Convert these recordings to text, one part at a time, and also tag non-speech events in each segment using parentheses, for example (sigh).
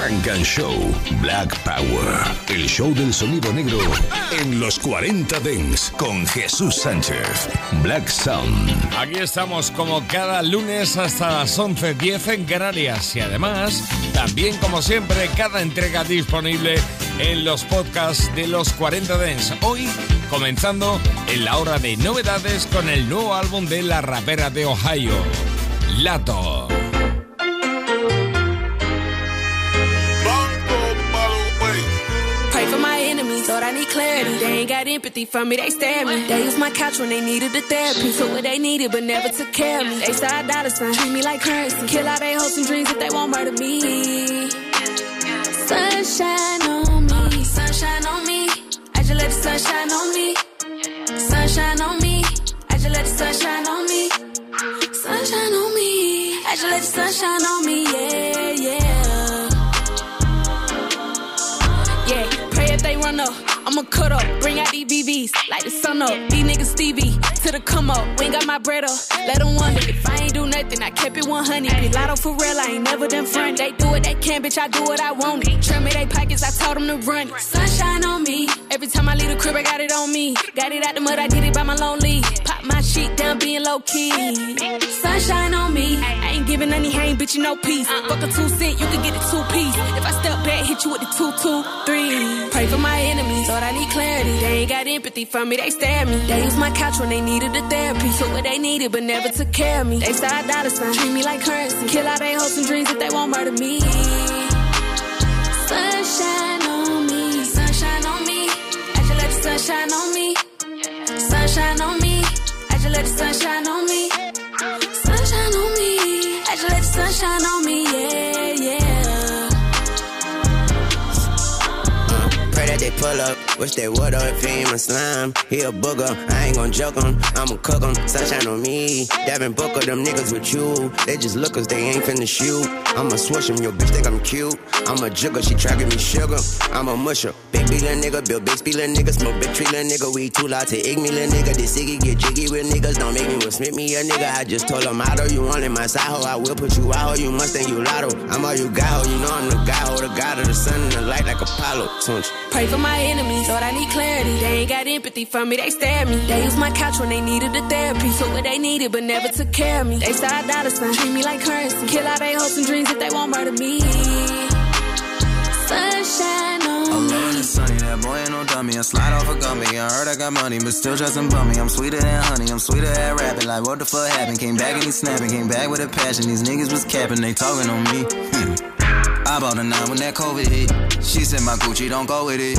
Funk and Show Black Power. El show del sonido negro en los 40 Dents con Jesús Sánchez. Black Sound. Aquí estamos como cada lunes hasta las 11.10 en Canarias y además también como siempre cada entrega disponible en los podcasts de los 40 Dents. Hoy comenzando en la hora de novedades con el nuevo álbum de la rapera de Ohio, Lato. I need clarity. They ain't got empathy for me, they stare me. They use my couch when they needed the therapy. So what they needed, but never took care of me. They start dollar signs, treat me like currency. Kill all they hopes and dreams if they won't murder me. Sunshine on me, sunshine on me. I just let the sunshine on me. Sunshine on me. I just let the sunshine on me. Sunshine on me. I just let the sunshine on me, yeah, yeah. Yeah, pray if they run up. I'ma cut up, bring out these VVs, like the sun up. These niggas Stevie, to the come up. We ain't got my bread up, let them wonder if I ain't do nothing. I kept it 100. Be lotto for real, I ain't never done front. They do what they can, bitch, I do what I want. Trim me they pockets, I told them to run. Sunshine on me, every time I leave the crib, I got it on me. Got it out the mud, I did it by my lonely. Pop my shit down, being low key. Sunshine on me, I ain't giving any hang, bitch, you no peace. Fuck a two cent, you can get a two piece. If I step hit you with the two, two, three. Pray for my enemies, thought I need clarity. They ain't got empathy for me, they stare me. They use my couch when they needed the therapy. Took what they needed, but never took care of me. They start dollar signs, treat me like currency. Kill all they hopes and dreams if they won't murder me. Sunshine on me, sunshine on me. I just let the sunshine on me. Sunshine on me. I just let the sunshine on me. Sunshine on me. I just let the sunshine on me, they pull up. Wish they would if he ain't my slime. He a booger, I ain't gon' joke him. I'ma cook him, sunshine on me. Devin Booker, them niggas with you. They just lookers, they ain't finna shoot. I'ma switch him, your bitch think I'm cute. I'm a jigger, she give me sugar. I'm a musher. Big B nigga, build big little nigga, smoke big tree little nigga. We too loud to ig nigga. This Iggy get jiggy with niggas, don't make me with Smith me a nigga. I just told him, out you want in my side hoe. I will put you out, ho. you must think you lotto. I'm all you got, ho. you know I'm the guy, ho. The god of the sun and the light like Apollo. Pray for my enemies, Lord, I need clarity. They ain't got empathy for me, they stare me. They use my couch when they needed the therapy. Took what they needed, but never took care of me. They start dollar signs, treat me like currency. Kill all they hopes and dreams if they won't murder me. Sunshine on I'm me. it's sunny, that boy ain't no dummy. I slide off a gummy. I heard I got money, but still some bummy. I'm sweeter than honey, I'm sweeter at rapping. Like, what the fuck happened? Came back and he snapping, came back with a passion. These niggas was capping, they talking on me. (laughs) I bought a nine when that COVID hit. She said my Gucci don't go with it.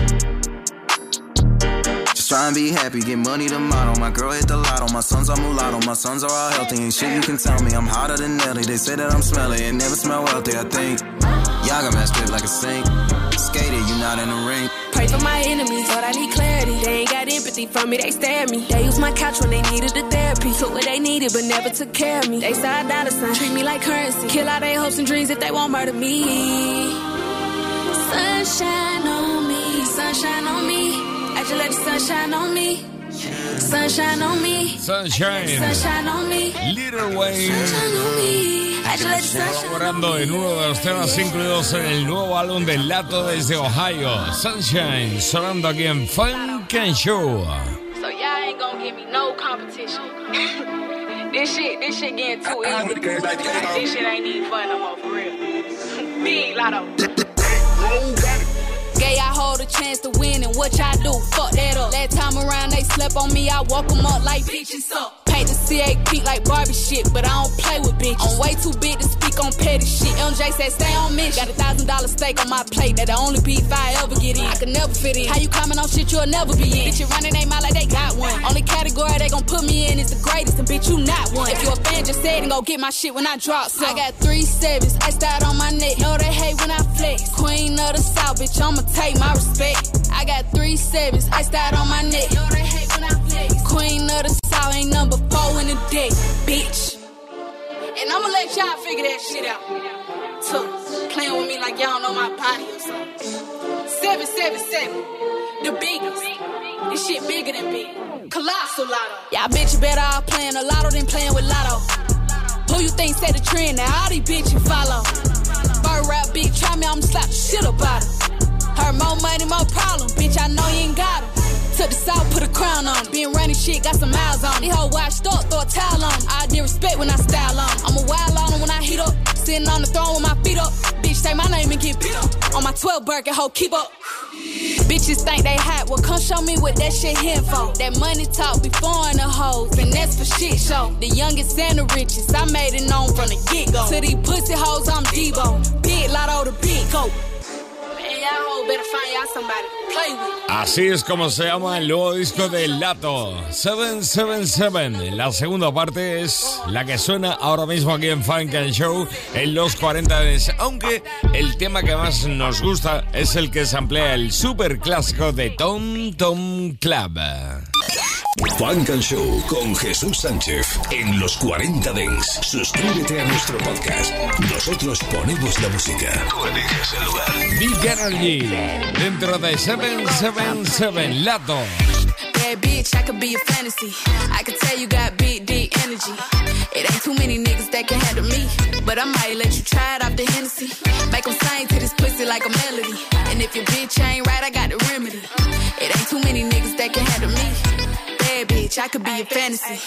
Just try and be happy, get money to model. My girl hit the lotto, my sons are mulatto, my sons are all healthy. Ain't shit you can tell me, I'm hotter than Nelly. They say that I'm smelly, and never smell wealthy, I think. Y'all got messed up like a sink. Skated, you not in the ring. Pray for my enemies, Lord, I need clarity. They ain't got empathy for me, they stare at me. They use my couch when they needed the therapy. Took what they needed, but never took care of me. They start dollar signs, treat me like currency. Kill all their hopes and dreams if they won't murder me. Sunshine on me, sunshine on me. I just let the sunshine on me. Sunshine on me. Sunshine. Sunshine on me. Little Wayne. Sunshine on me. I just let the sunshine Colaborando en uno de los temas incluidos en el nuevo álbum del Lato desde Ohio, Sunshine, sonando aquí en Funk and Show. So y'all ain't gonna give me no competition. (laughs) this shit, this shit getting too easy. this shit ain't even fun no more for real. (laughs) Big lotto. Gay, I hold a chance to win, and what y'all do? Fuck that up. Last time around, they slept on me, I walk 'em up like bitches up. Paint the CA peak like Barbie shit, but I don't play with bitches. I'm way too big to speak on petty shit. MJ said stay on mission. Got a thousand dollar steak on my plate, that the only beef I ever get in. I can never fit in. How you comment on shit you'll never be in? Bitch, you running they mouth like they got one. Only category they gon' put me in is the greatest, and bitch, you not one. If you a fan, just say it and go get my shit when I drop some. I got three sevens, iced out on my neck. Know they hate when I flex. Queen of the South, bitch, I'ma take my respect. I got three sevens, iced out on my neck. Know they hate I. Queen of the South, deck, bitch. And I'ma let y'all figure that shit out. So, playing with me like y'all know my body or something. 777, the biggest. This shit bigger than big. Colossal lotto. Y'all bitch better off playing a lotto than playing with lotto. Who you think set the trend? Now all these bitches follow. Bird rap beat, try me, I'ma slap the shit about her. Her more money, more problem. Bitch, I know you ain't got her. Took the south, put a crown on. Been running shit, got some miles on. These hoe washed up, throw a towel on. I did respect when I style on. I'm a wild on when I heat up. Sitting on the throne with my feet up. Bitch, say my name and get beat up. On my 12 Birkin, hoe, keep up. Bitches think they hot, well come show me what that shit here for. That money talk before in the hoes, and that's for shit show. The youngest and the richest, I made it known from the get go. To these pussy hoes, I'm Debo. Big lotto, the big goat. Así es como se llama el nuevo disco de Lato, 777. La segunda parte es la que suena ahora mismo aquí en Funk and Show en los 40 de aunque el tema que más nos gusta es el que se emplea el super clásico de Tom Tom Club. Funk and Show con Jesús Sánchez en los 40 Dents. Suscríbete a nuestro podcast. Nosotros ponemos la música. Tú eliges el lugar. Big Energy dentro de 777 Lato. Bad bitch, I could be a fantasy. I could tell you got big, deep energy. It ain't too many niggas that can handle me. But I might let you try it off the Hennessy. Make them sing to this pussy like a melody. And if your bitch ain't right, I got the remedy. It ain't too many niggas that can handle me bad bitch, I could be your fantasy.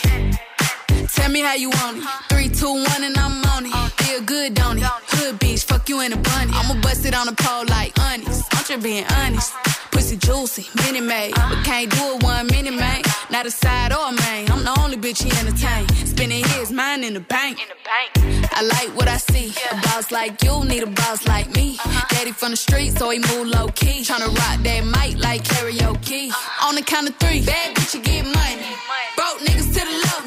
Tell me how you want it. Three, two, one, and I'm on it. Uh. Feel good, don't it? Hood bitch, fuck you in a bunny. Uh. I'ma bust it on the pole like honest. I'm just being honest. Uh-huh. Pussy juicy, mini made. But can't do it one minute, man. Not a side or a main. I'm the only bitch he entertain. Spending his mind in the bank. I like what I see. A boss like you need a boss like me. Daddy from the street, so he move low key. Tryna rock that mic like karaoke. On the count of three, bad bitch, you get money. Broke niggas to the left,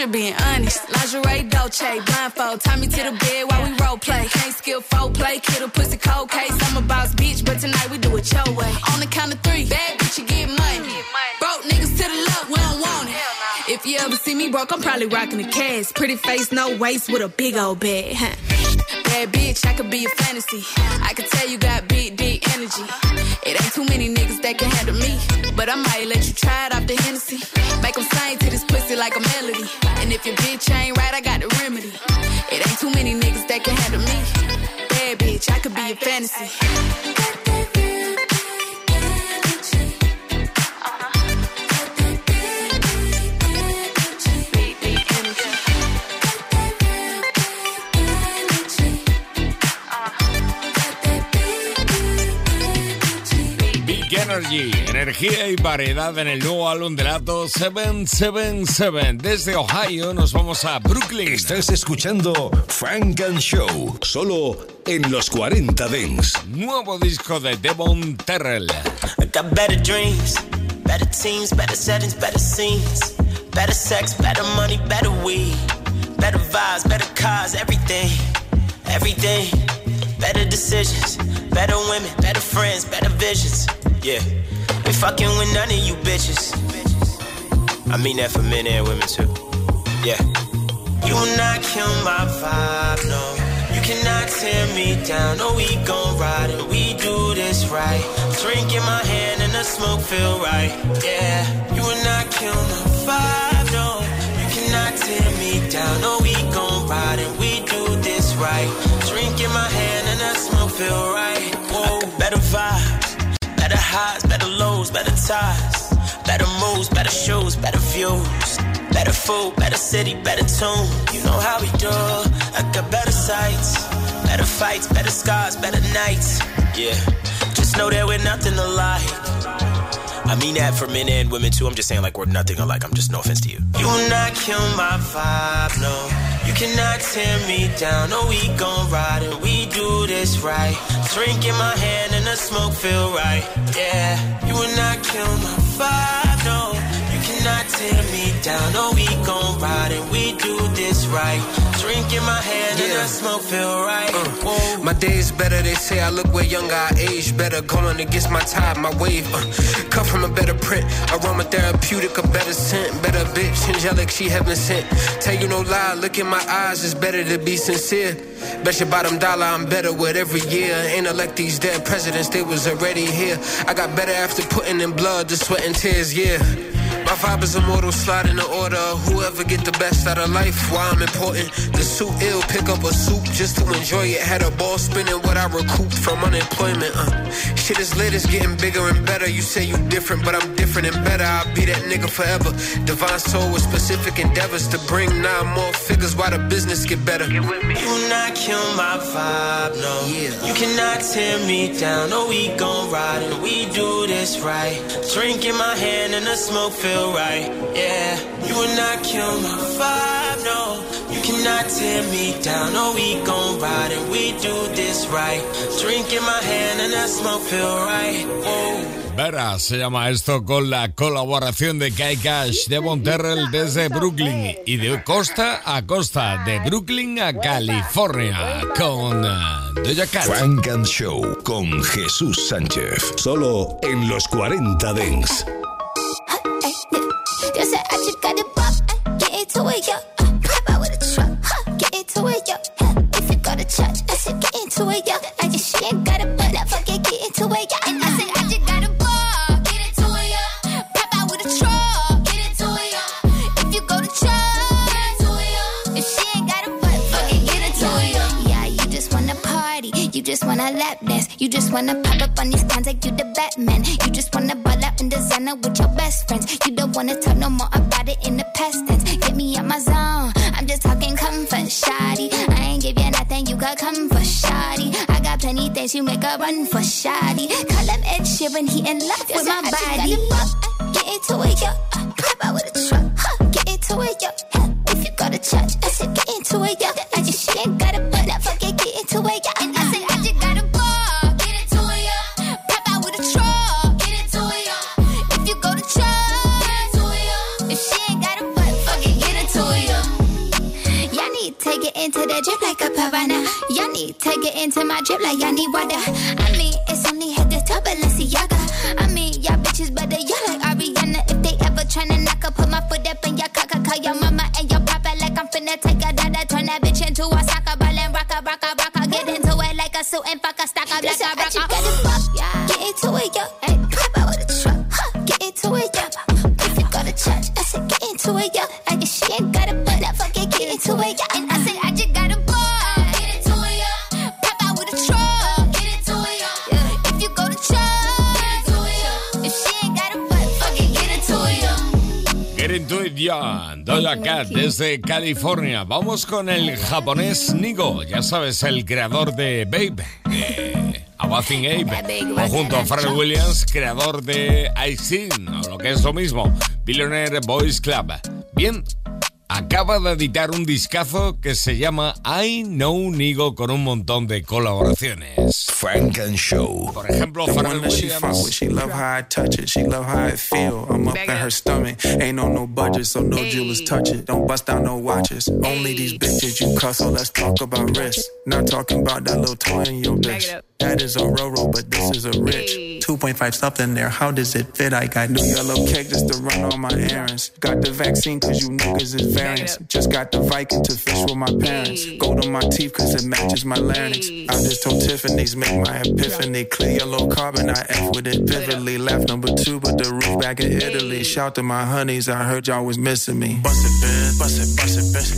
I'm being honest. Lingerie, Dolce, blindfold. Tie me to the bed while we role play. Can't skill folk play. Kid a pussy cold case. I'm a boss bitch, but tonight we do it your way. On the count of three, bad bitch, you get money. Broke niggas to the left, we don't want it. If you ever see me broke, I'm probably rocking a cash. Pretty face, no waist, with a big old bag. Bad bitch, I could be a fantasy. I could tell you got big, deep energy. It ain't too many niggas that can handle me. But I might let you try it off the Hennessy. Make them sing to this pussy like a melody. And if your bitch ain't right, I got the remedy. It ain't too many niggas that can handle me. Bad bitch, I could be a fantasy. Energy, energía y variedad en el nuevo álbum de Lato 777. Desde Ohio nos vamos a Brooklyn. Estás escuchando Frank and Show, solo en los 40 Dents. Nuevo disco de Devon Terrell. I got better dreams, better teams, better settings, better scenes, better sex, better money, better weed, better vibes, better cars, everything, everything, better decisions, better women, better friends, better visions. Yeah, we fucking with none of you bitches. I mean that for men and women too. Yeah. You will not kill my vibe, no. You cannot tear me down. No, we gon' ride and we do this right. Drink in my hand and the smoke feel right. Yeah. You will not kill my vibe, no. You cannot tear me down. No, we gon' ride and we do this right. Drink in my hand and the smoke feel right. Whoa, better vibe highs, better lows, better ties. Better moves, better shoes, better views. Better food, better city, better tune. You know how we do. I got better sights, better fights, better scars, better nights. Yeah, just know that we're nothing alike. I mean that for men and women too. I'm just saying like we're nothing alike. I'm just no offense to you. You will not kill my vibe, no. You cannot tear me down. No, we gon' ride and we do this right. Drink in my hand and the smoke feel right. Yeah, you will not kill my vibe, no. You cannot tear me down. No, we gon' ride and we do this right. Drink in my hand yeah. and the smoke feel right. Uh, my days better, they say I look way younger, I age better. Going against my tide, my wave. Uh, cut from a better print, aromatherapeutic, a better scent. Better bitch, angelic, she heaven sent. Tell you no lie, look in my eyes, it's better to be sincere. Bet your bottom dollar I'm better with every year. Ain't elect these dead presidents, they was already here. I got better after putting in blood, the sweat and tears, yeah. My vibe is immortal, slide in the order. Whoever get the best out of life, why I'm important. The suit ill, pick up a soup just to enjoy it. Had a ball spinning what I recouped from unemployment. Uh. Shit is lit, it's getting bigger and better. You say you different, but I'm different and better. I'll be that nigga forever. Divine soul with specific endeavors to bring nine more figures while the business get better. Get with me. You not kill my vibe, no. Yeah. You cannot tear me down. No, we gon' ride and we do this right. Drink in my hand and the smoke fill feel right. Yeah, you will not kill my vibe, no. You cannot tear me down. No, we gon' ride and we do this right. Drink in my hand and that smoke feel right. Whoa. Vera se llama esto con la colaboración de Kai Cash de Monterrell desde Brooklyn y de costa a costa, de Brooklyn a California con Doja Cat. Frank and Show con Jesús Sánchez, solo en los 40 Dents. Into uh, it, yeah. Uh, pop out with a truck, huh? Get into it, yeah. If you go to church, I said get into it, yeah. I just she ain't got a butt, get into it, yeah. And I said I just got a ball, get into it, yeah. Pop out with a truck, get into it, yeah. If you go to church, get into it, yeah. If she ain't got a butt, fuck it, get into it, yeah. Yeah, you just wanna party, you just wanna lap dance, you just wanna pop up on these cons like you the Batman. You just wanna in designer with your best friends. You don't wanna talk no more about it in the past tense Get me out my zone. I'm just talking comfort, shoddy. I ain't give you nothing, you got comfort, shoddy. I got plenty things you make a run for shoddy. Call him Ed Sheeran, he in love with my body. Get into it, yo. Pop out with a truck, huh? Get into it, yo. If you go to church, I said get into it, yo. I just she ain't got a into the drip like a piranha. Y'all need to get into my drip like y'all need water. I mean, it's only head to toe, Balenciaga. I mean, y'all bitches better y'all like Ariana. If they ever tryna knock up, put my foot up in your cock, call your mama and your papa like I'm finna take a dada, turn that bitch into a soccer ball and rock a, rock a, rock a. Get into it like a suit and fuck a stock up like a rock a. Get into it, yo. Hey, pop out with a truck. Huh. Get into it, yo. If you go to church, I said get into it, yo. Fuck it, get into it, yo. And I said I Doja Cat desde California. Vamos con el japonés Nigo, ya sabes, el creador de BAPE, eh, A Bathing Ape, o junto a Pharrell Williams, creador de I Seen, o lo que es lo mismo, Billionaire Boys Club. Bien, acaba de editar un discazo que se llama I Know Nigo con un montón de colaboraciones. Frank and Show. Por ejemplo, Pharrell Williams. She love how I touch it. She love how it feel. I'm up in her stomach. Ain't on no budget, so no jewelers touch it. Don't bust out no watches. Only these bitches you cuss, so let's talk about risk. Not talking about that little toy in your bitch. That is a Roro, but this is a rich. 2.5 something there, how does it fit? I got new yellow cake just to run all my errands. Got the vaccine cause you niggas is variants. Just got the Viking to fish with my parents. Gold on my teeth cause it matches my larynx. I just told Tiffany's make my epiphany. Clear yellow carbon, I F with it vividly. Left number two, but the roof back in Italy. Shout to my honeys, I heard y'all was missing me. Bust it, bitch, bust it, bust it, bitch.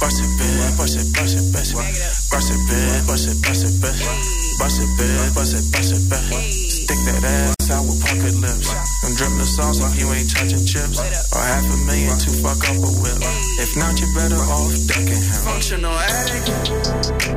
Bust it, bitch, bust it, bust it, bitch. Bust it, bitch, bust it, bust it, bitch. Bust it, bitch, bust it, bust it, bitch. Stick that ass out with puckered lips. And drip the sauce if you ain't touching chips. Or half a million to fuck up a whip. If not, you're better off ducking him. Functional addict.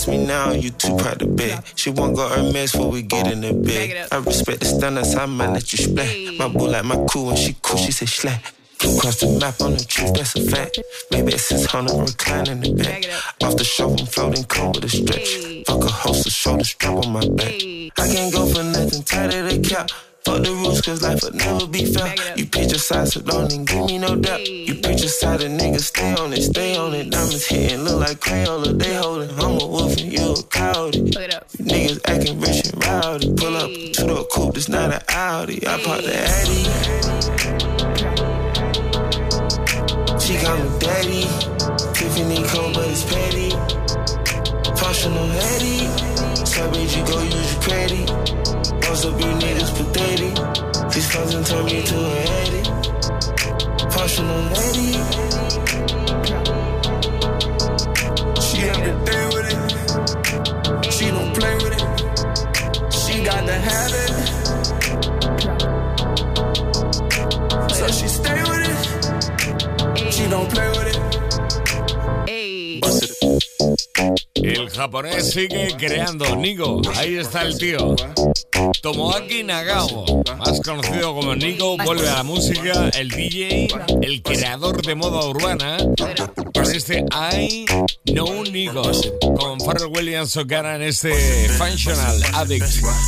Ask me now, you too proud to bet. She won't go Hermes before we get in the bed. I respect the standards, I might let you splat. My boo like my cool, when she cool, she say slack. Across the map on the truth, that's a fact. Maybe it's 600 reclining in the back. Off the show, I'm floating cold with a stretch. Fuck a host of shoulder strap on my back. I can't go for nothing tighter than cap. Fuck the rules, cause life will never be fair. You pick your side, so don't even give me no doubt. You pick your side, a nigga, stay on it, stay on it. Diamonds hitting, look like Crayola, they holding. I'm a wolf and you a coyote. Look it up. You niggas acting rich and rowdy. Pull up to the coupe, it's not an Audi. I pop the Addy. She got me daddy. Tiffany cold, but it's petty. Functional heady. So bitch, you go use your credit. Most of you niggas pathetic. These fucking turn me to a heady. Functional lady. She every day with it. Japonés sigue creando. Nigo, ahí está el tío. Tomoaki Nagao, más conocido como Nigo, vuelve a la música, el DJ, el creador de moda urbana, con este I Know Nigo, con Pharrell Williams O'Gara en este Functional Addict.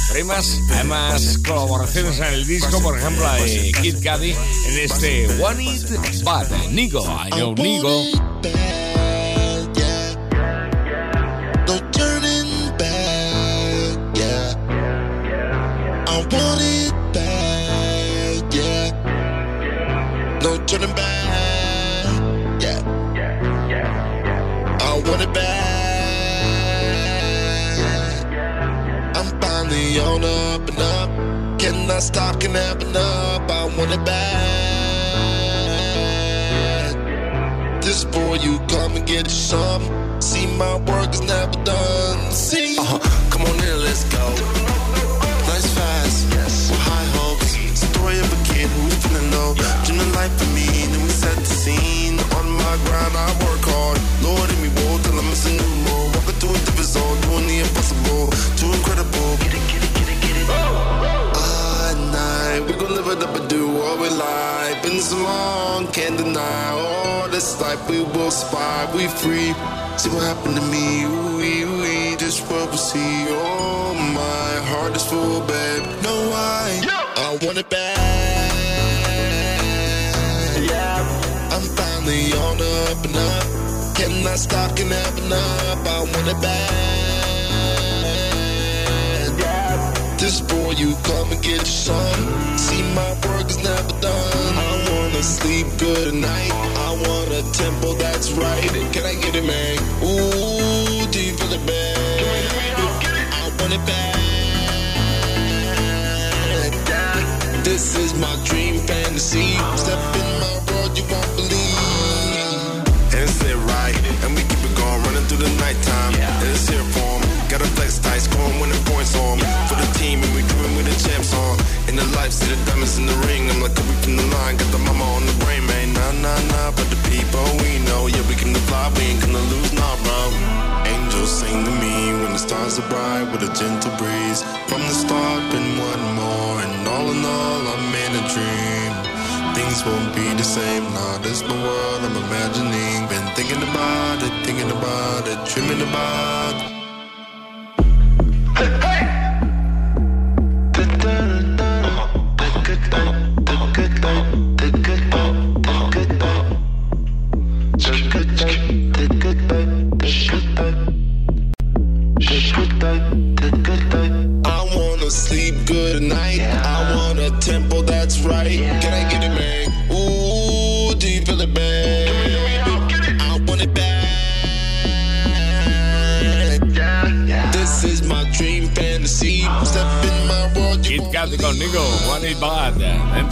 Pero hay más, hay más colaboraciones en el disco, por ejemplo de Kid Cudi en este One It Bad. Nigo, I Know Nigo. Stop, can happen up. I want it back. This boy, you come and get some. See, my work is never done. See, Uh-huh. Come on in, let's go. Nice fast, with high hopes. Story of a kid who's feeling low. Dreaming life for me, then we set the scene. On my grind, I work hard. Lord, in me, whoa, till I'm missing new more. Walking through a different zone, doing the impossible. Too incredible. Long, can't deny. All this life we will survive, we free. See what happened to me, we, we, this what we see. Oh, my heart is full, babe. No, I, I want it back. Yeah, I'm finally on up and up. Cannot stop, can happen up. I want it back. Yeah, this boy, you come and get your son. See, my work is never done. Sleep good at night. I want a tempo that's right. Can I get it, man? Ooh, do you feel it, man? I want it back. This is my dream fantasy. Step in my world, you won't believe. And it's lit right, and we keep it going, running through the nighttime. And it's here for 'em. Got a flex tight, scoring winning points on 'em. For the team, and we crewing with the champs on. In the life, see the diamonds in the ring. I'm from the line, got the mama on the brain, man. Nah, nah, nah, but the people we know, yeah, we can fly, we ain't gonna lose, nah, bro. Angels sing to me when the stars are bright with a gentle breeze. From the start, been one more, and all in all, I'm in a dream. Things won't be the same, nah, this my world I'm imagining. Been thinking about it, thinking about it, dreaming about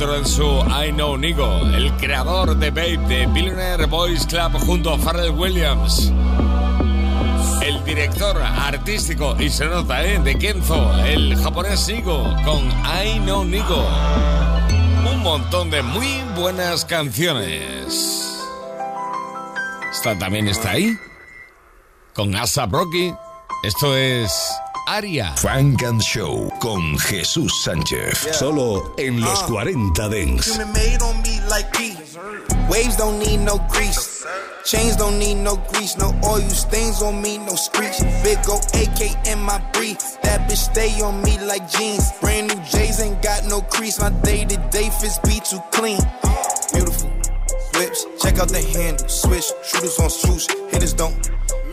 dentro de su I Know Nigo, el creador de Babe de Billionaire Boys Club junto a Pharrell Williams. El director artístico, y se nota, ¿eh? de Kenzo, el japonés Nigo, con I Know Nigo. Un montón de muy buenas canciones. Esta también está ahí, con Asa Rocky. Esto es Arya. Funk and Show con Jesús Sánchez. Solo en los uh. 40 Dance. Waves don't need no grease. Chains don't need no grease. No oil stains on me, no screech. Big O AK in my brief. That bitch stay on me like jeans. Brand new J's ain't got no crease. My day to day fits be too clean. Beautiful whips. Check out the handle. Swish. Shooters on swoosh. Hitters don't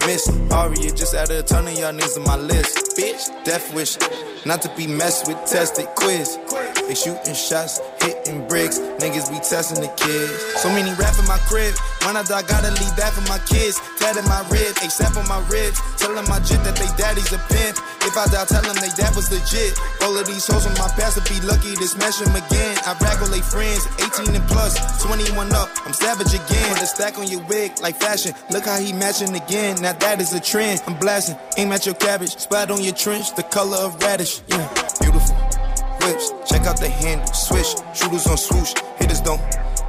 miss. Arya just added a ton of y'all niggas on my list. Bitch, death wish. Not to be messed with, tested quiz. They shooting shots, hitting bricks. Niggas be testing the kids. So many rap in my crib. When I gotta leave that for my kids. Tatted my rib, except on my ribs. Telling my jit that they daddy's a pimp. If I die, tell them they dad was legit. All of these hoes on my past would be lucky to smash them again. I brag on they friends, 18 and plus, 21 up. I'm savage again. Put a stack on your wig like fashion. Look how he matching again. Now that is a trend. I'm blasting. Aim at your cabbage. Spot on your trench, the color of radish. Yeah, whips. Check out the handle, swish, shooters on swoosh, hitters don't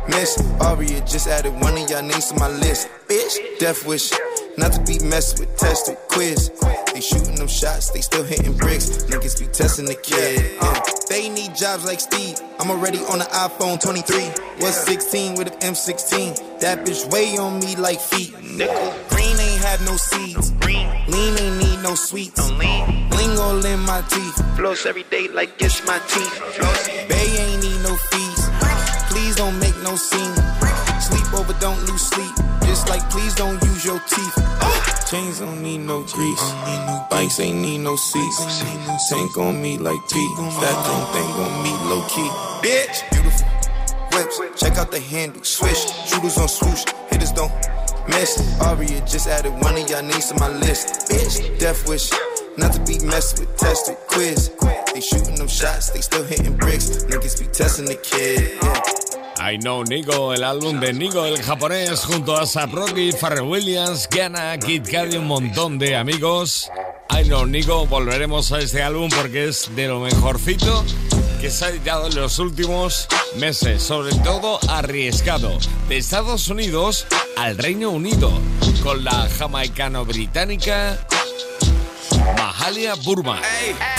miss. Arya just added one of y'all names to my list. Bitch, death wish, not to be messed with, tested, quiz. They shooting them shots, they still hitting bricks. Niggas be testing the kid. Uh, they need jobs like Steve. I'm already on the iPhone 23. Was 16 with an M16. That bitch way on me like feet. Nickel. Green ain't have no seeds. Lean ain't need no sweets. all in my teeth. Floss every day like it's my teeth. Bay ain't need no fees. Please don't make no scene. Sleep over, don't lose sleep. Just like please don't use your teeth. Chains don't need no grease. Bikes ain't need no seats. Tank on me like Pete. That thing thing on me low key. Bitch, beautiful whips. Check out the handle. Swish, shooters on swoosh. Hitters don't miss. Aria just added one of y'all names to my list. Bitch, death wish. Not to be messed with, tested, quiz. They shooting them shots, they still hitting bricks. Niggas be testing the kid. Yeah. I Know Nigo, el álbum de Nigo, el japonés, junto a Saproki, Pharrell Williams, Gana, Kid Cudi, un montón de amigos. I Know Nigo, volveremos a este álbum porque es de lo mejorcito que se ha editado en los últimos meses, sobre todo arriesgado, de Estados Unidos al Reino Unido, con la jamaicano-británica Mahalia Burma.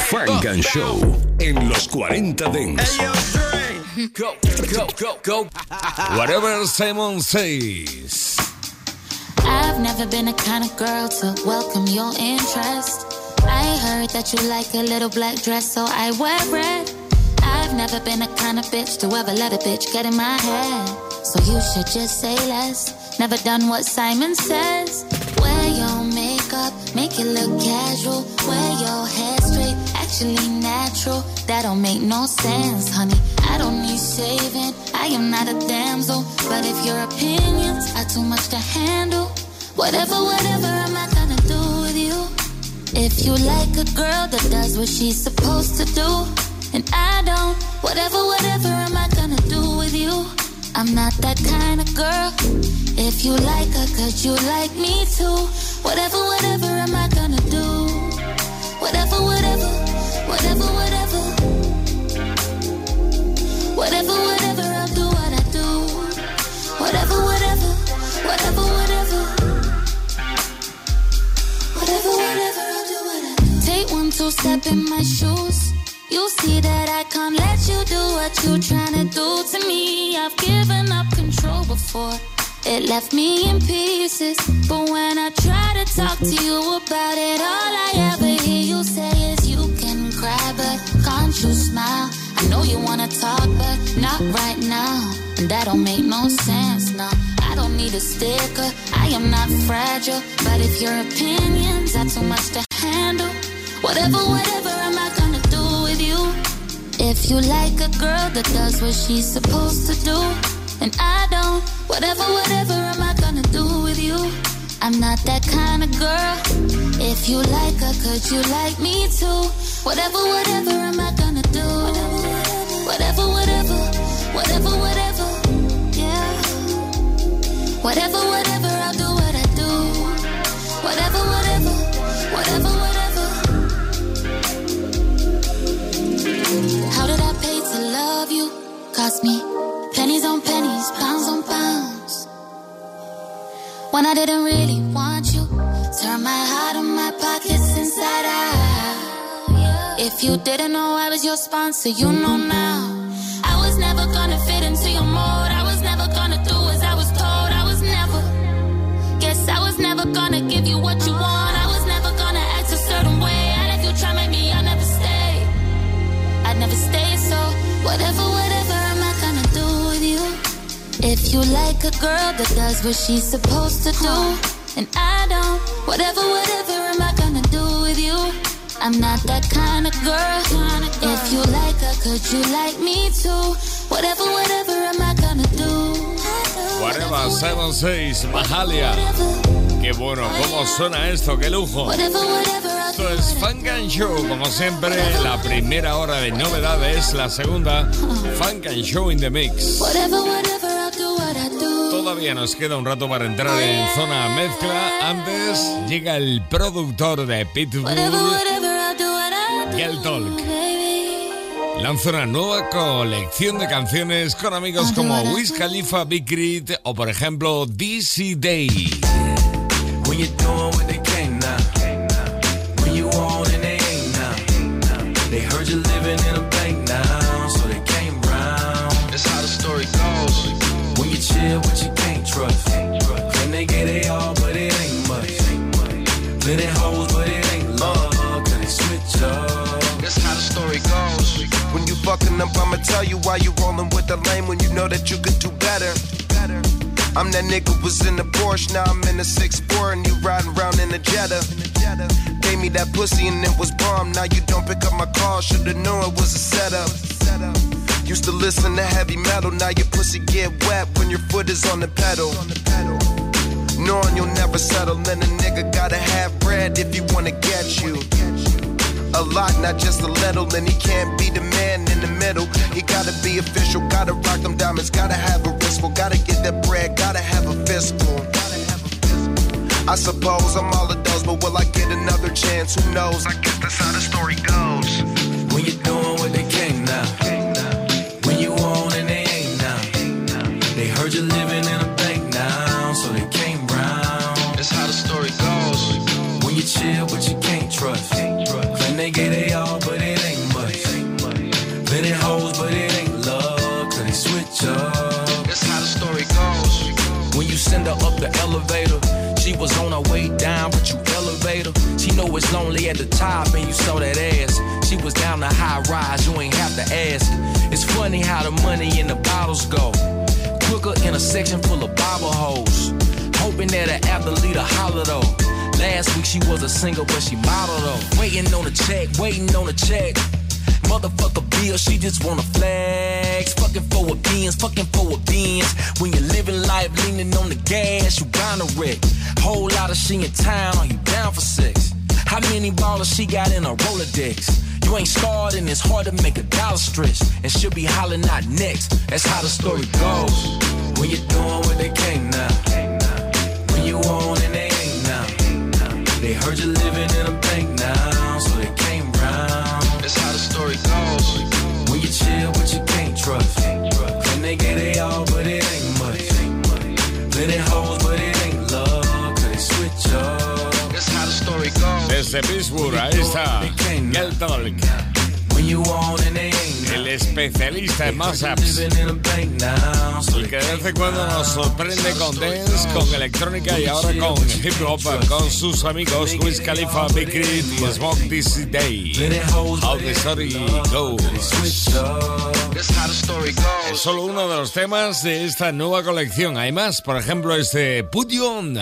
Frank and Show en los 40 Dents. Go, go, go, go. Whatever Simon says. I've never been the kind of girl to welcome your interest. I heard that you like a little black dress, so I wear red. I've never been the kind of bitch to ever let a bitch get in my head. So you should just say less. Never done what Simon says. Wear your makeup, make it look casual. Wear your hair straight, actually natural. That don't make no sense, honey. I don't need saving. I am not a damsel. But if your opinions are too much to handle, whatever, whatever am I gonna do with you? If you like a girl that does what she's supposed to do, and I don't, whatever, whatever am I gonna do with you? I'm not that kind of girl. If you like her, could you like me too? Whatever, whatever am I gonna do? Whatever, whatever, whatever, whatever. Whatever, whatever, before. It left me in pieces. But when I try to talk to you about it, all I ever hear you say is you can cry, but can't you smile? I know you wanna talk, but not right now. And that don't make no sense, no. I don't need a sticker, I am not fragile. But if your opinions are too much to handle, whatever, whatever am I gonna do with you? If you like a girl that does what she's supposed to do, and I don't, whatever, whatever am I gonna do with you? I'm not that kind of girl. If you like her, could you like me too? Whatever, whatever am I gonna do? Whatever, whatever, whatever, whatever, yeah. Whatever, whatever, I'll do what I do. Whatever, whatever, whatever, whatever. How did I pay to love you? Cost me pennies on pennies, pounds on pounds. When I didn't really want you, turn my heart and my pockets inside out. If you didn't know I was your sponsor, you know now. I was never gonna fit into your mold. I was never gonna do as I was told. I was never. Guess I was never gonna give you what you want. I was never gonna act a certain way. And if you try make me, I'll never stay. I'd never stay. So whatever, If you like a girl that does what she's supposed to do, and I don't, whatever, whatever am I gonna do with you? I'm not that kind of girl. If you like her, could you like me too? Whatever, whatever am I gonna do? Whatever, 7-6, Mahalia. Qué bueno, cómo suena esto, qué lujo. Esto es Funk and Show, como siempre, la primera hora de novedades, la segunda, Funk and Show in the Mix. Todavía nos queda un rato para entrar en zona mezcla. Antes llega el productor de Pitbull, Talk. baby. Lanza una nueva colección de canciones con amigos como Wiz Khalifa, Big Crit o por ejemplo DC Day. But it ain't love, cause switch up. That's how the story goes. When you fucking up, I'ma tell you why you rolling with the lame when you know that you could do better. I'm that nigga was in the Porsche, now I'm in the 6'4 and you riding around in the Jetta. Gave me that pussy and it was bomb. Now you don't pick up my call, shoulda known it was a setup. Used to listen to heavy metal, now your pussy get wet when your foot is on the pedal. Knowing you'll never settle, then a nigga gotta have bread if he wanna get you. A lot, not just a little, and he can't be the man in the middle. He gotta be official, gotta rock them diamonds, gotta have a wristful, gotta get that bread, gotta have a fistful. I suppose I'm all of those, but will I get another chance? Who knows? I guess that's how the story goes. When you're doing what they came now. When you on and they ain't now. They heard you living in a was on her way down, but you elevate her. She know it's lonely at the top, and you saw that ass. She was down the high rise, you ain't have to ask. It's funny how the money and the bottles go. Quicker in a section full of bobble holes. Hoping that an athlete a holler though. Last week she was a single, but she modeled though. Waiting on a check, waiting on a check. Motherfucker bill, she just wanna flex. Fucking for a beans, fucking for a beans. When you're living life leaning on the gas, you bound to wreck. Whole lot of she in town, are you down for six? How many ballers she got in a Rolodex? You ain't scarred and it's hard to make a dollar stretch. And she'll be hollering out next. That's how the story goes. When you're doing what they came now. When you on and they ain't now. They heard you living in a bank now, Desde Pittsburgh, ahí está, Girl Talk, el especialista en mashups. El que de vez en cuando nos sorprende con dance, con electrónica y ahora con hip hop, con sus amigos Wiz Khalifa, Big Crit y Smoke This Day. How the story goes. Es solo uno de los temas de esta nueva colección. Hay más, por ejemplo, este Put You On.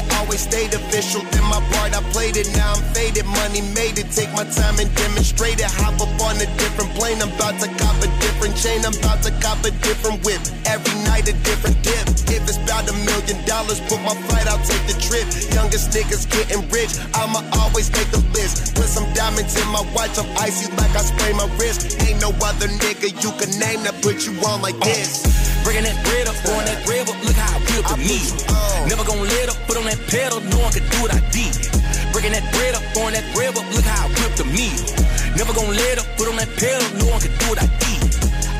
It, always stayed official. Then my part, I played it, now I'm faded. Money made it, take my time and demonstrate it. Hop up on a different plane, I'm about to cop a different chain, I'm about to cop a different whip. Every night a different dip. If it's about a million dollars, book my flight, I'll take the trip. Youngest niggas getting rich, I'ma always make the list. Put some diamonds in my watch, I'm icy like I spray my wrist. Ain't no other nigga you can name that put you on like this. Bringing that bread up, throwing that bread up, look how I built the needle. Never gonna let up, put on that pedal, no one can do what I did. Bringing that bread up, throwing that bread up, look how I whipped the meal. Never gonna let up, put on that pedal, no one can do what I did.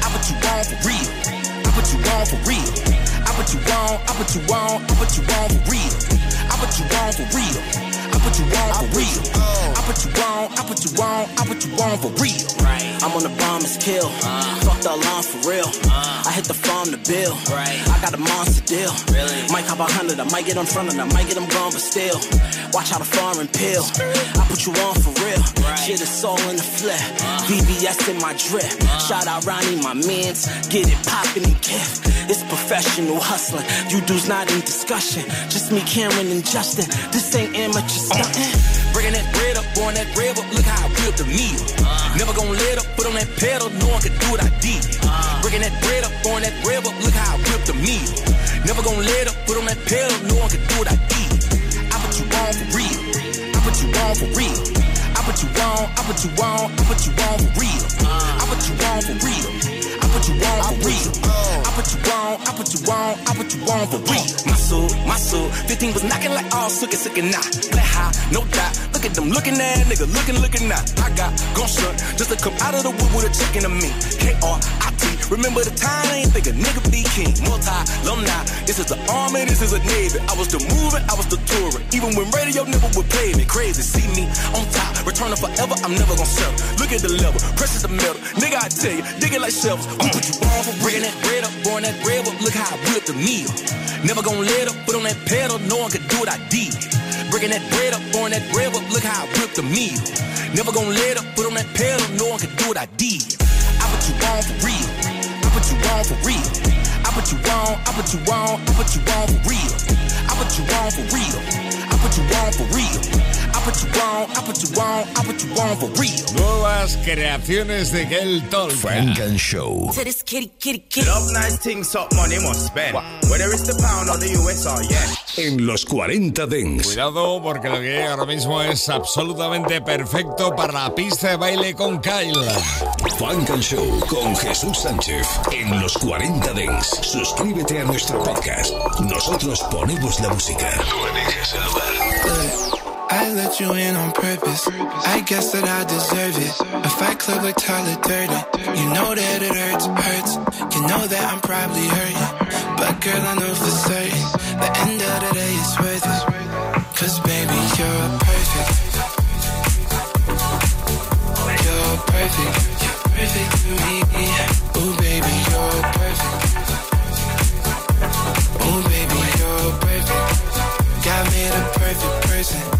I put you on for real. I put you on for real. I put you on, I put you on, I put you on for real. I put you on for real. I put you on for real. I put you on, I put you on, I put you on for real. I'm on the bomb is kill. Uh. Fuck the alarm for real. Uh. I hit the farm to bill. Right. I got a monster deal. Really? Might cop a hundred, I might get in front of them, might get them gone, but still. Watch how the foreign pill. I put you on for real. Shit is all in the flip. Uh. VVS in my drip. Shout out Ronnie, my mans. Get it poppin' and gift. It's professional hustling. You dudes not in discussion. Just me, Cameron, and Justin. This ain't amateur stunting. Bringing that bread up, throwing that bread up, look how I whipped the meal. Never gonna let up, on that pedal, no one can do what I did. Bringing that bread up, throwing that bread up, look how I whipped the meal. Never gonna let up, put on that pedal, no one can do what I did. I put you on for real. I put you on for real. I put you on, I put you on, I put you on for real. I put you on for real. I put you on for real. I put you on, I put you on, I put you on for real. My soul, my soul, 15 was knocking like all suck it, now. Black high, no doubt. Look at them looking at nigga, looking, looking now. I got gun shut just to come out of the wood with a chicken to me. K-R-I-T. Remember the time I ain't think a nigga be king. Multi, alumni. This is the army, this is a navy. I was the moving, I was the touring. Even when radio never would play me. Crazy, see me on top. Returning forever, I'm never gonna settle. Look at the level, precious the metal. Nigga, I tell you, dig like shovels. I'm put you on for bringing that bread up, pouring that bread up. Look how I whipped the meal. Never gonna let up, put on that pedal. No one could do what I did. Bringing that bread up, pouring that bread up. Look how I whipped the meal. Never gonna let up, put on that pedal. No one could do what I did. I put you on for real. I put you on for real. I put you on, I put you on, I put you on for real. I put you on for real. I put you on for real. I put you on, I put you on, I put you on for real. Nuevas creaciones de Kel Tolka. Funk and Show. To this kitty, kitty, kitty. Love nice things, up money must spend. Whether it's the pound or the US or yen. En los 40 Dance. Cuidado porque lo que hay ahora mismo es absolutamente perfecto para la pista de baile con Kyle. Funk and Show con Jesús Sánchez en los 40 Dance. Suscríbete a nuestro podcast. Nosotros ponemos la música. Tú eliges el lugar. I let you in on purpose. I guess that I deserve it. A fight club like Tyler Durden. You know that it hurts, hurts. You know that I'm probably hurting. But girl, I know for certain. The end of the day is worth it. Cause baby, you're perfect. You're perfect. You're perfect to me. Ooh, baby, you're perfect. Ooh, baby, you're perfect. To me. A perfect person.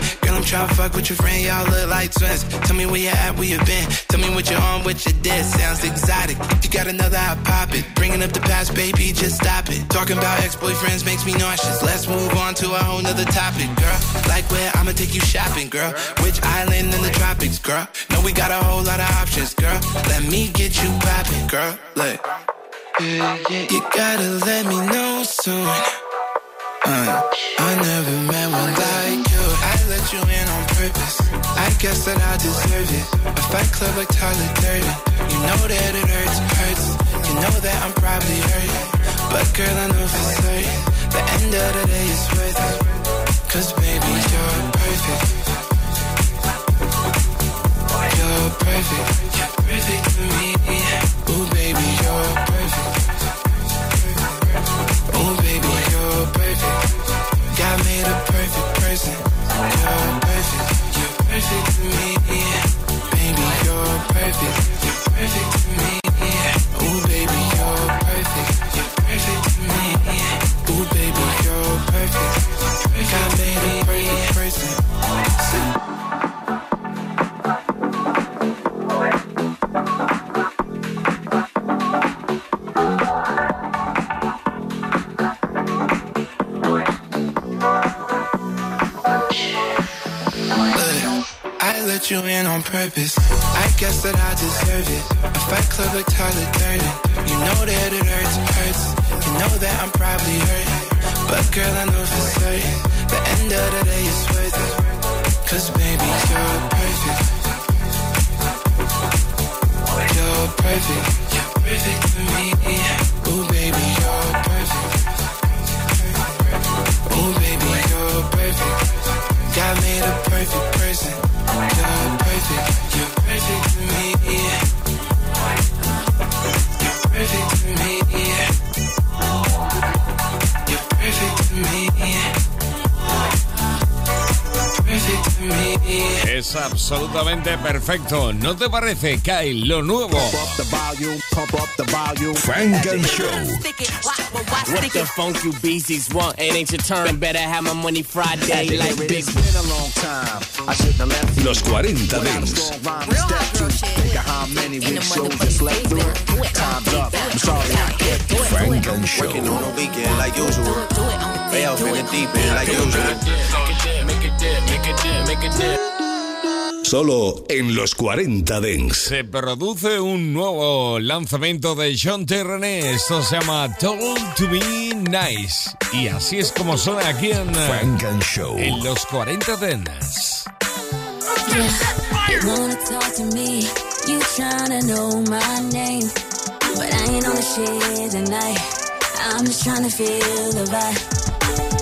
I'm tryna fuck with your friend, y'all look like twins. Tell me where you at, where you been. Tell me what you're on, what you did. Sounds exotic. If you got another, I pop it. Bringing up the past, baby, just stop it. Talking about ex-boyfriends makes me nauseous. Let's move on to a whole nother topic, girl. Like where I'ma take you shopping, girl. Which island in the tropics, girl? Know we got a whole lot of options, girl. Let me get you popping, girl. Look. You gotta let me know soon. Uh, I never met one like you. I let you in on purpose. I guess that I deserve it. A fight club like Tyler Durden. You know that it hurts, hurts. You know that I'm probably hurting. But girl, I know for certain. The end of the day is worth it. Cause baby, you're perfect. You're perfect. You're perfect to me. Ooh, perfect, you're perfect to me. Baby, you're perfect, you're perfect to me. Baby, you're perfect. I made you in on purpose guess that I deserve it. A fight club like Tyler Durden. You know that it hurts, hurts. You know that I'm probably hurt. But girl, I know for certain. The end of the day is worth it. Cause baby, you're perfect. You're perfect. You're perfect to me. Es absolutamente perfecto. ¿No te parece, Kyle, lo nuevo? Frank and Show. What the funk you beasties want? It ain't your turn. Better have my money Friday like big. Been a long time. I should have left. Los 40 Dents. Frank and Show. Working on a weekend like usual. Way off in the deep end like usual. Make it dip, make it dip, make it dip. Solo en los 40 Dents. Se produce un nuevo lanzamiento de John Terrené. Esto se llama Told to Be Nice. Y así es como suena aquí en, Frank and Show. en los 40 Dents. To. I'm just tryna feel the vibe.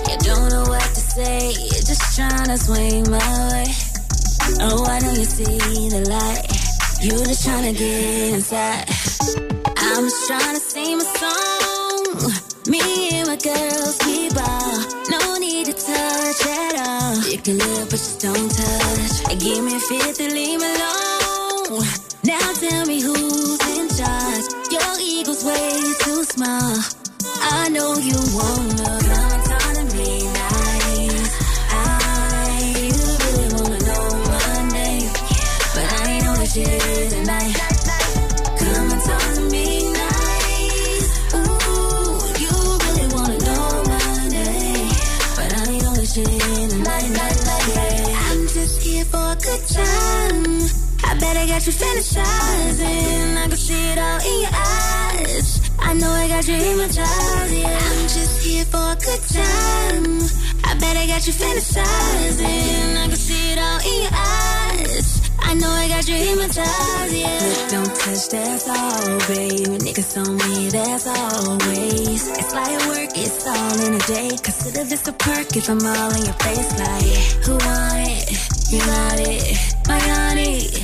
You don't know what to say, you're just tryna swing my way. Oh, I know you see the light. You just tryna get inside. I'm just tryna sing my song. Me and my girls keep on. No need to touch at all. You can look, but just don't touch. Give me a fifth leave me alone. Now tell me who's got you fantasizing. I can see it all in your eyes. I know I got you hypnotized, yeah. I'm just here for a good time. I bet I got you fantasizing. I can see it all in your eyes. I know I got you hypnotized, yeah. Look, don't touch, that's all, baby. Niggas on me, that's always. It's like work, it's all in a day. Consider this a perk if I'm all in your face, like, who want it? You got it. My honey,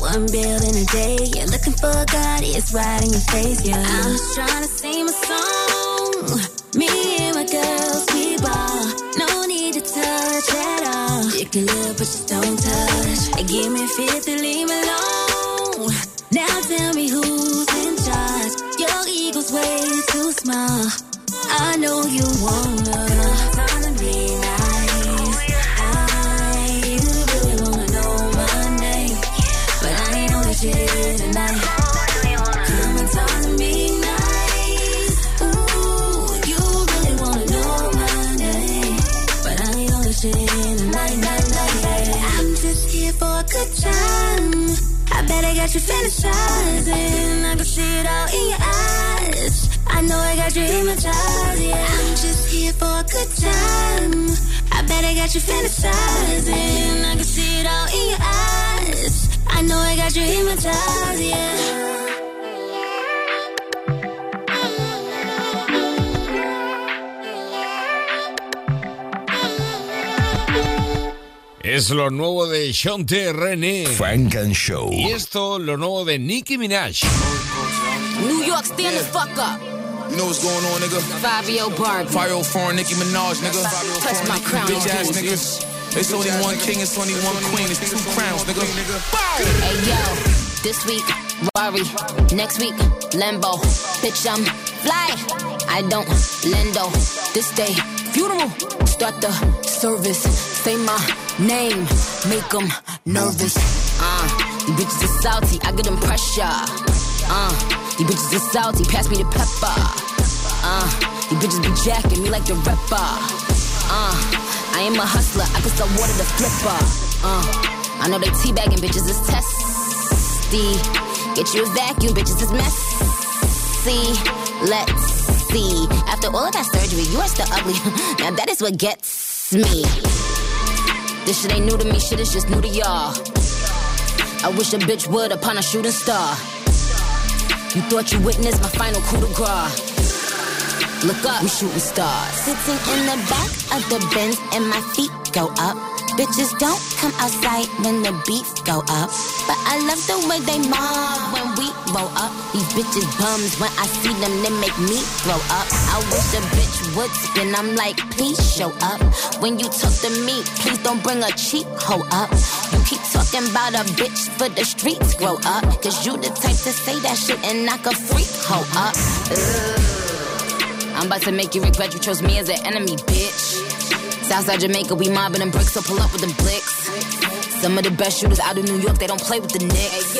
one bill in a day. You're looking for god, it's right in your face, yeah. I'm just trying to sing my song. Me and my girls, we ball. No need to touch at all. You can look, but just don't touch. Give me a fifth leave me alone. Now tell me who's in charge. Your ego's way too small. I know you wanna got you fantasizing. I can see it all in your eyes. I know I got you hypnotized, yeah. I'm just here for a good time. I bet I got you fantasizing. I can see it all in your eyes. I know I got you hypnotized, yeah. Es lo nuevo de Shonte René. Funk and Show. Y esto, lo nuevo de Nicki Minaj. New York, stand the fuck up. You know what's going on, nigga? Fabio Barbie. Fivio Foreign Nicki Minaj, nigga. Touch my crown. Bitch ass niggas. It's only one king, it's only one queen, it's two crowns, nigga. Hey yo, this week, Rari. Next week, Lambo. Bitch, I'm fly. I don't lendo. This day, funeral. Start the service. Say my name. Make them nervous. Uh, you bitches are salty. I get them pressure. Uh, you bitches are salty. Pass me the pepper. Uh, you bitches be jacking me like the rapper. Uh, I am a hustler. I can sell water to flipper. Uh, I know they teabagging bitches is testy. Get you a vacuum, bitches is messy. Let's see. After all of that surgery, you are still ugly. (laughs) now that is what gets me. This shit ain't new to me, shit is just new to y'all. I wish a bitch would upon a shooting star. You thought you witnessed my final coup de grace. Look up, we shooting stars. Sitting in the back of the Benz and my feet go up. Bitches don't come outside when the beats go up. But I love the way they mob when we roll up. These bitches bums when I see them, they make me throw up. I wish a bitch would spin. I'm like, please show up. When you talk to me, please don't bring a cheap hoe up. You keep talking about a bitch for the streets grow up. Cause you the type to say that shit and knock a freak hoe up. I'm about to make you regret you chose me as an enemy, bitch. Southside Jamaica, we mobbing them bricks, so pull up with them blicks. Some of the best shooters out of New York, they don't play with the Knicks.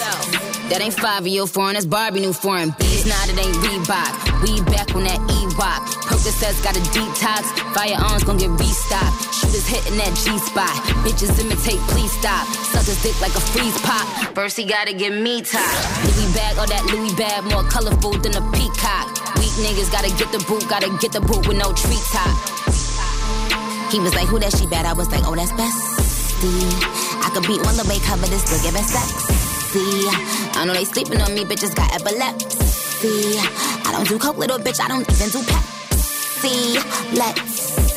That ain't five of your foreign, that's Barbie new foreign. Beats, nah, that ain't Reebok. We back on that E-Rock. Percocets got a detox. Firearms gon' get restocked. Shooters hitting that G-spot. Bitches imitate, please stop. Suckers dick like a freeze pop. First he gotta get me top. Louis bag, all that Louis bag, more colorful than a peacock. Weak niggas gotta get the boot, gotta get the boot with no treetop. He was like, who that she bad? I was like, oh, that's bestie. I could beat one way cover this still giving sexy. I know they sleeping on me, bitches got epilepsy. I don't do coke, little bitch. I don't even do Pepsi. Let's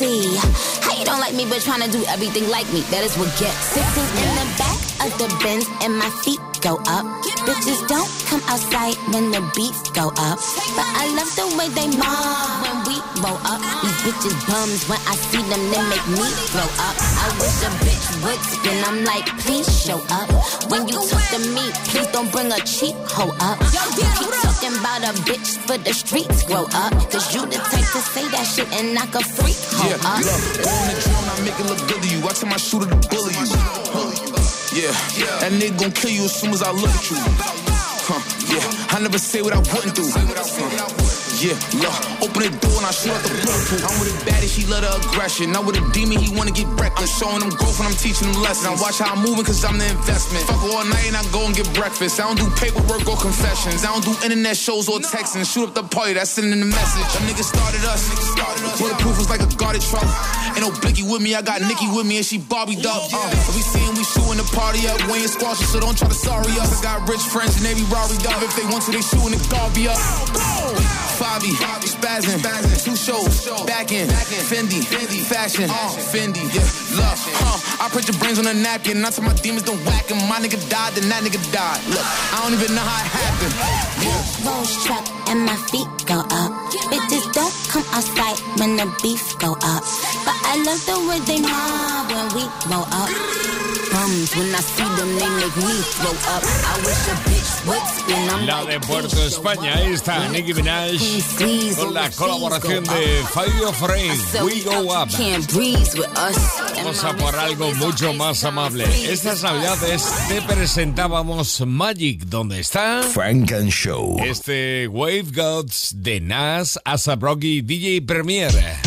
see. How you don't like me, but trying to do everything like me? That is what gets. Sitting in the back of the Benz and my feet go up. Bitches don't come outside when the beats go up. But I love the way they mob when we roll up. These bitches bums when I see them, they make me throw up. I wish a bitch would spin. I'm like, please show up. When you talk to me, please don't bring a cheap hoe up. You keep talking about a bitch for the streets grow up. Cause you the type to say that shit and knock a freak hoe Yeah, up. look, on the drone, I make it look good to you. I tell my shooter to bully you. Yeah, that nigga gon' kill you as soon as I look at you. Huh, yeah, I never say what I wouldn't do. Huh, yeah, look, open the door and I shoot out the bulletproof. I'm with a baddie, she love the aggression. Not with a demon, he wanna get reckless. I'm showing him growth and I'm teaching him lessons. I watch how I'm moving cause I'm the investment. Fuck all night and I go and get breakfast. I don't do paperwork or confessions. I don't do internet shows or texting. Shoot up the party, that's sending the message. Them niggas started us. Bulletproof was like a guarded truck. Ain't no blicky with me, I got Nikki with me and she Barbie up. Uh, we seeing we shooting the party up. We ain't squashing, so don't try to sorry us. I got rich friends and they be Rory up. If they want to, they shooting the Garby up. Fabi, spazzing, two shows, back in, Fendi, fashion, uh. Fendi, yeah, love, huh? I put your brains on a napkin, not till my demons don't whack him. My nigga died, then that nigga died. Look, I don't even know how it happened. Yeah. Rolls truck and my feet go up. Bitches don't come outside when the beef go up. But I love the way they mob when we roll up. Bums when I see them, they make me throw up. I wish a bitch would spin. I'm La de Puerto España, ahí está Nicki Minaj con la colaboración de Fivio Foreign, We Go Up. Can't breathe with us. Vamos a por algo mucho más amable. Estas navidades te presentábamos Magic, ¿dónde está? Funk and Show. Este Wave Gods de Nas, A$AP Rocky, DJ Premier.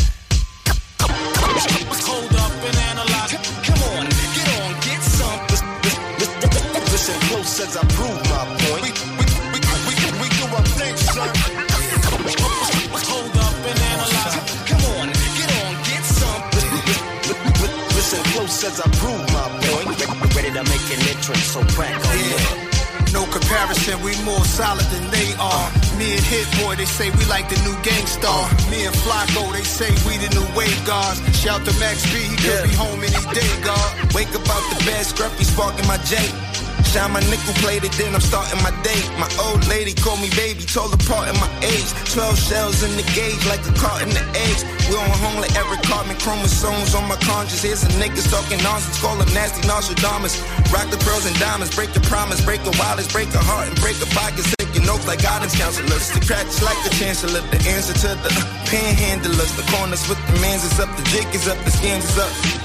Comparison, we more solid than they are. Me and Hit Boy, they say we like the new Gang Starr. Me and Flacko, they say we the new wave gods. Shout to Max B, he could be home any day, God. Wake up out the bed, scruffy sparking my J. Shine my nickel plated, then I'm starting my day. My old lady called me baby, told her part in my age. 12 shells in the gauge, like a cart in the eggs. We on home like every carbon chromosomes on my conscience. Here's some niggas talking nonsense, call them nasty Nostradamus. Rock the pearls and diamonds, break the promise, break the wildest, break a heart and break a pocket. Take your notes like guidance counselors. The cracks like the chancellor, the answer to the panhandlers. The corners with the mans is up, the jig is up, the scams is up.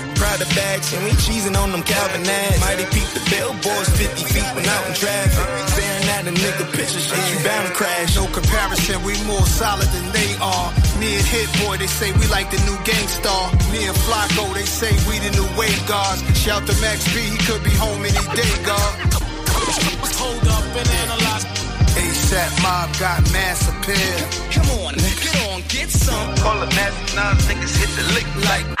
Proud of bags and we cheesing on them Calvin ads. Mighty peep the billboards 50 feet when out in traffic. Staring at a nigga picture shit, you bound to crash. No comparison, we more solid than they are. Me and Hit Boy, they say we like the new Gang Starr. Me and Flacko, they say we the new wave gods. Shout to Max B, he could be home any day, God. Hold up and analyze. A$AP Mob got mass appeal. Come on, get on, get some. Call the nasty nines, niggas hit the lick like.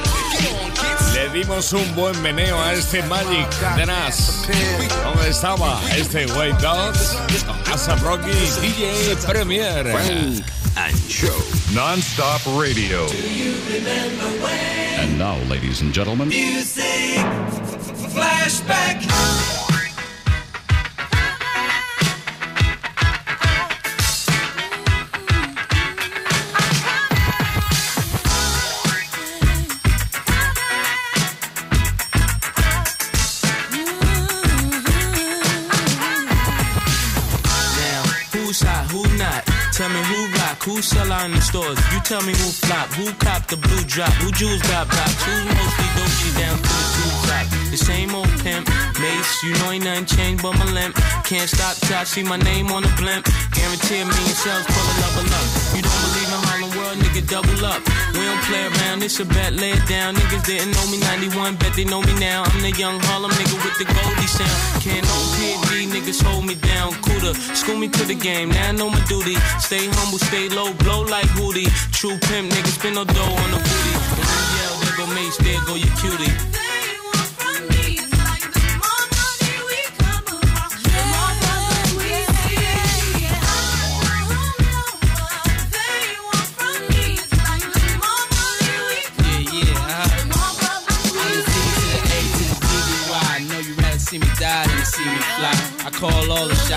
Le dimos un buen meneo a este Magic de Nas. ¿Dónde estaba este Wave Gods? Con A$AP Rocky DJ Premier. Funk and Show. Non-stop radio. And now, ladies and gentlemen, Music flashback. Who sell out in the stores. You tell me who flop, who cop the blue drop, who jewels got pops, who's mostly Dolce down the same old pimp, Mase, you know ain't nothing changed but my limp. Can't stop till I see my name on the blimp. Guarantee a million sales, pull a level up. You don't believe in Harlem World, nigga, double up. We don't play around, it's a bet, lay it down. Niggas didn't know me 91, bet they know me now. I'm the young Harlem nigga with the Goldie sound. Can't no PD, niggas hold me down. Cooler, school me to the game, now I know my duty. Stay humble, stay low, blow like Hootie. True pimp, niggas spin no dough on the booty. When you yell, there go Mase, there go your cutie.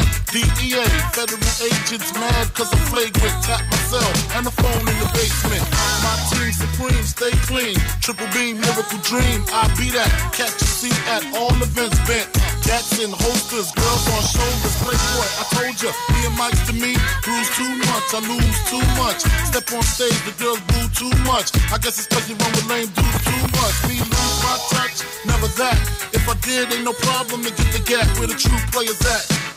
The DEA. Federal agents mad cause I'm flagrant. Tap myself and the phone in the basement. My team supreme, stay clean. Triple beam, miracle dream. I be that. Catch a seat at all events bent. Cats in holsters, girls on shoulders. Playboy, I told ya, me and Mike's to me. Bruise too much, I lose too much. Step on stage, the girls boo too much. I guess it's cause you run with lame dudes too much. Me lose my touch, never that. If I did, ain't no problem to get the gap where the true players at.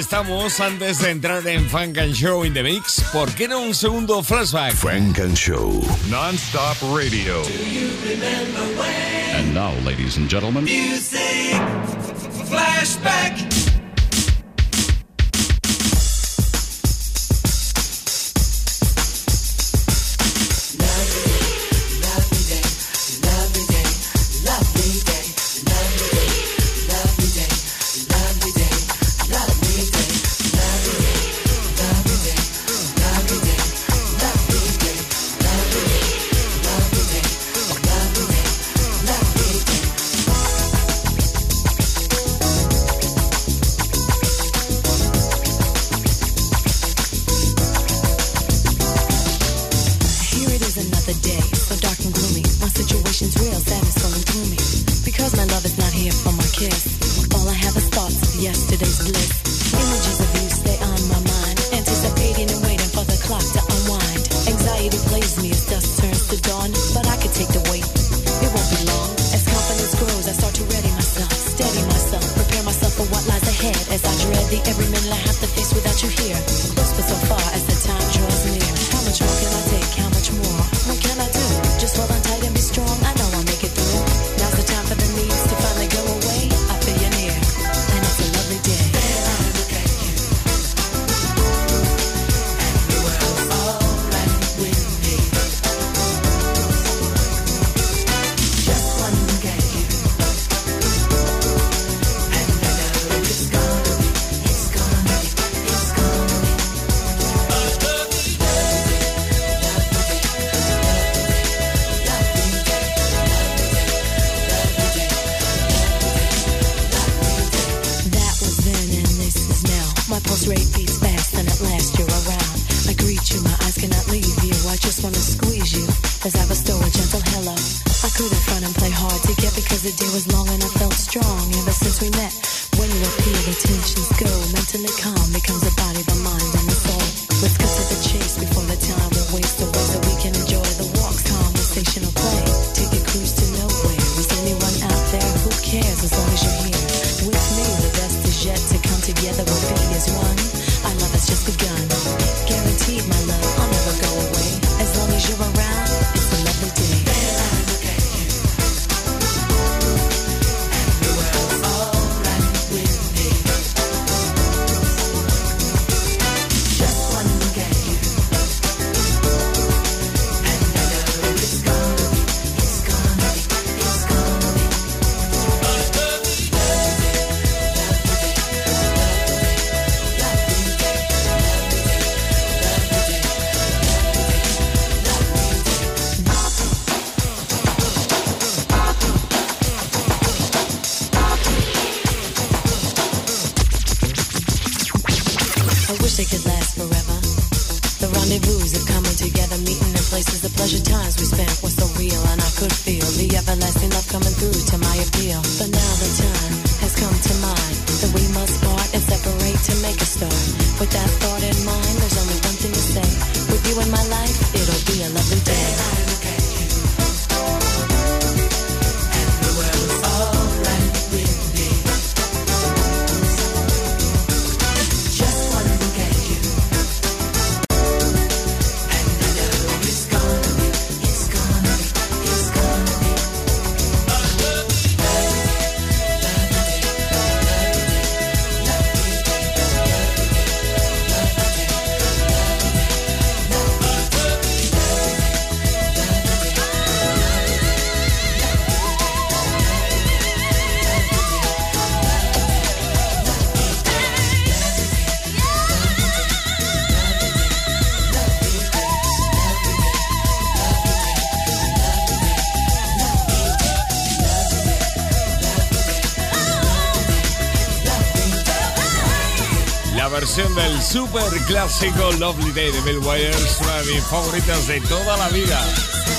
estamos antes de entrar en Funk and Show in the Mix. ¿Por qué no un segundo flashback? Funk and Show. Non-stop radio. Do you remember when? And now, ladies and gentlemen. Music. Flashback. they could last forever. The rendezvous of coming together, meeting in places, the pleasure times we spent were so real, and I could feel the everlasting love coming through to my appeal. But now the time has come to mind that we must part and separate to make a start. With that thought in mind, there's only one thing to say. With you in my life, it'll be a lovely day. super clásico Lovely Day de Bill Wires, una de mis favoritas de toda la vida,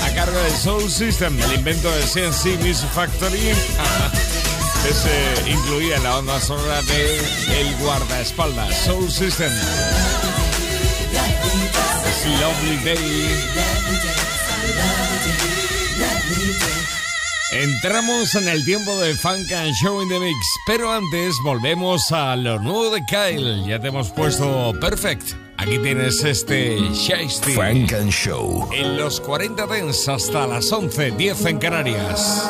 a cargo de Soul System, el invento de CNC Music Factory. (laughs) es eh, incluida en la onda sonora de El Guardaespaldas, Soul System. Es Lovely Day. Entramos en el tiempo de Funk and Show in the Mix, pero antes volvemos a lo nuevo de Kyle. Ya te hemos puesto Perfect. Aquí tienes este Shiesty. Funk and Show. En los 40 Dents hasta las 11, 10 en Canarias.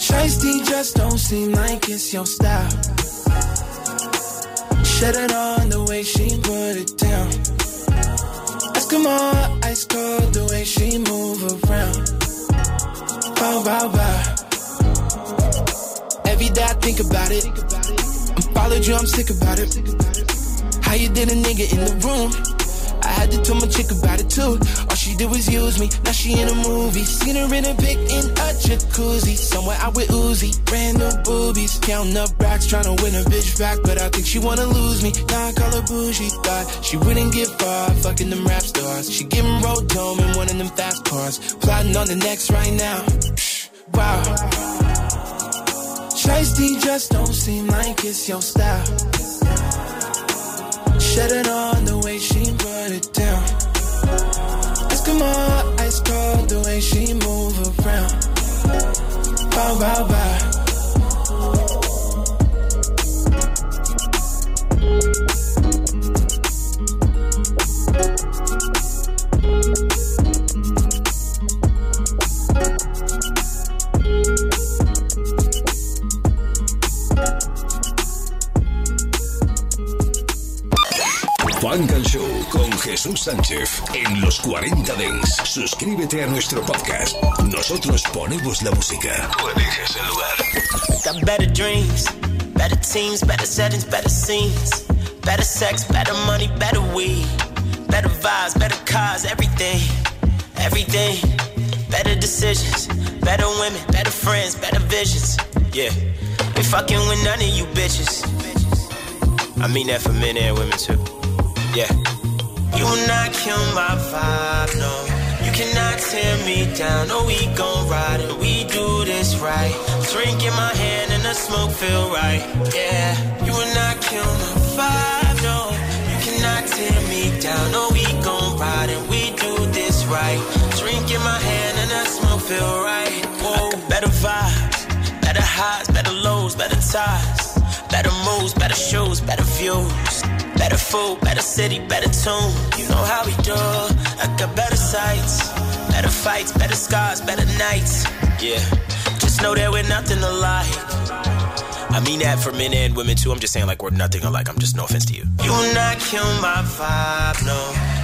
Shiesty just don't seem like it's your style. Shut it on the way she put it down. Eskimo, ice cold the way she move around. Every day I think about it. I followed you, I'm sick about it. How you did a nigga in the room? Had to tell my chick about it too. All she did was use me. Now she in a movie. Seen her in a pic in a jacuzzi. Somewhere out with Uzi. Brand new boobies. Counting up racks. Trying to win a bitch back. But I think she wanna lose me. Now I call her bougie. Thought she wouldn't get far. Fucking them rap stars. She giving road dome in one of them fast cars. Plotting on the next right now. Wow. Shiesty just don't seem like it's your style. It on the put it down. Eskimo, ice cold the way she move around. Bow, bow, bow. Jesús Sánchez en los 40 Dance. Suscríbete a nuestro podcast. Nosotros ponemos la música. Tú eliges el lugar. Got better dreams, better teams, better settings, better scenes. Better sex, better money, better weed. Better vibes, better cars, everything. Everything. Better decisions, better women, better friends, better visions. Yeah. We fucking with none of you bitches. I mean that for men and women too. Yeah. You will not kill my vibe, no. You cannot tear me down. No, we gon' ride and we do this right. Drink in my hand and the smoke feel right. Yeah. You will not kill my vibe, no. You cannot tear me down. No, we gon' ride and we do this right. Drink in my hand and the smoke feel right. Whoa. Better vibes, better highs, better lows, better ties. Better moves, better shoes, better views. Better food, better city, better tune. You know how we do. I got better sights, better fights, better scars, better nights. Yeah, just know that we're nothing alike. I mean that for men and women too. I'm just saying like we're nothing alike. I'm just no offense to you. You will not kill my vibe, no.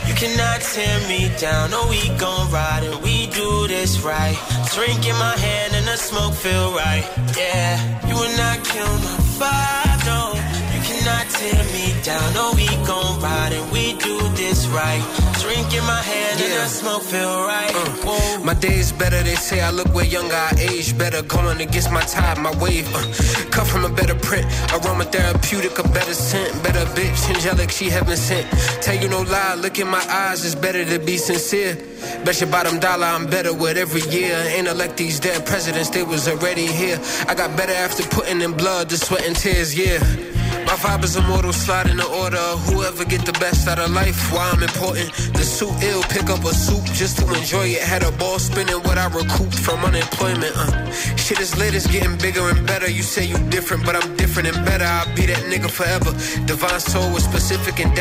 You cannot tear me down. No, we gon' ride and we do this right. Drink in my hand and the smoke feel right. Yeah, you will not kill my vibe, no cannot tear me down. No, we gon' ride and we do this right. Drink in my hand yeah. and the smoke feel right. Uh, my days better, they say I look way younger, I age better. Going against my tide, my wave. Uh, cut from a better print, aromatherapeutic, a better scent. Better bitch, angelic, she heaven sent. Tell you no lie, look in my eyes, it's better to be sincere. Bet your bottom dollar I'm better with every year. Ain't elect these dead presidents, they was already here. I got better after putting in blood, the sweat and tears, yeah. My vibe is immortal, slide in the order. Whoever get the best out of life, why I'm important. The suit ill, pick up a soup just to enjoy it. Had a ball spinning what I recouped from unemployment. Uh. Shit is lit, it's getting bigger and better. You say you different, but I'm different and better. I'll be that nigga forever. Divine soul with specific endeavor.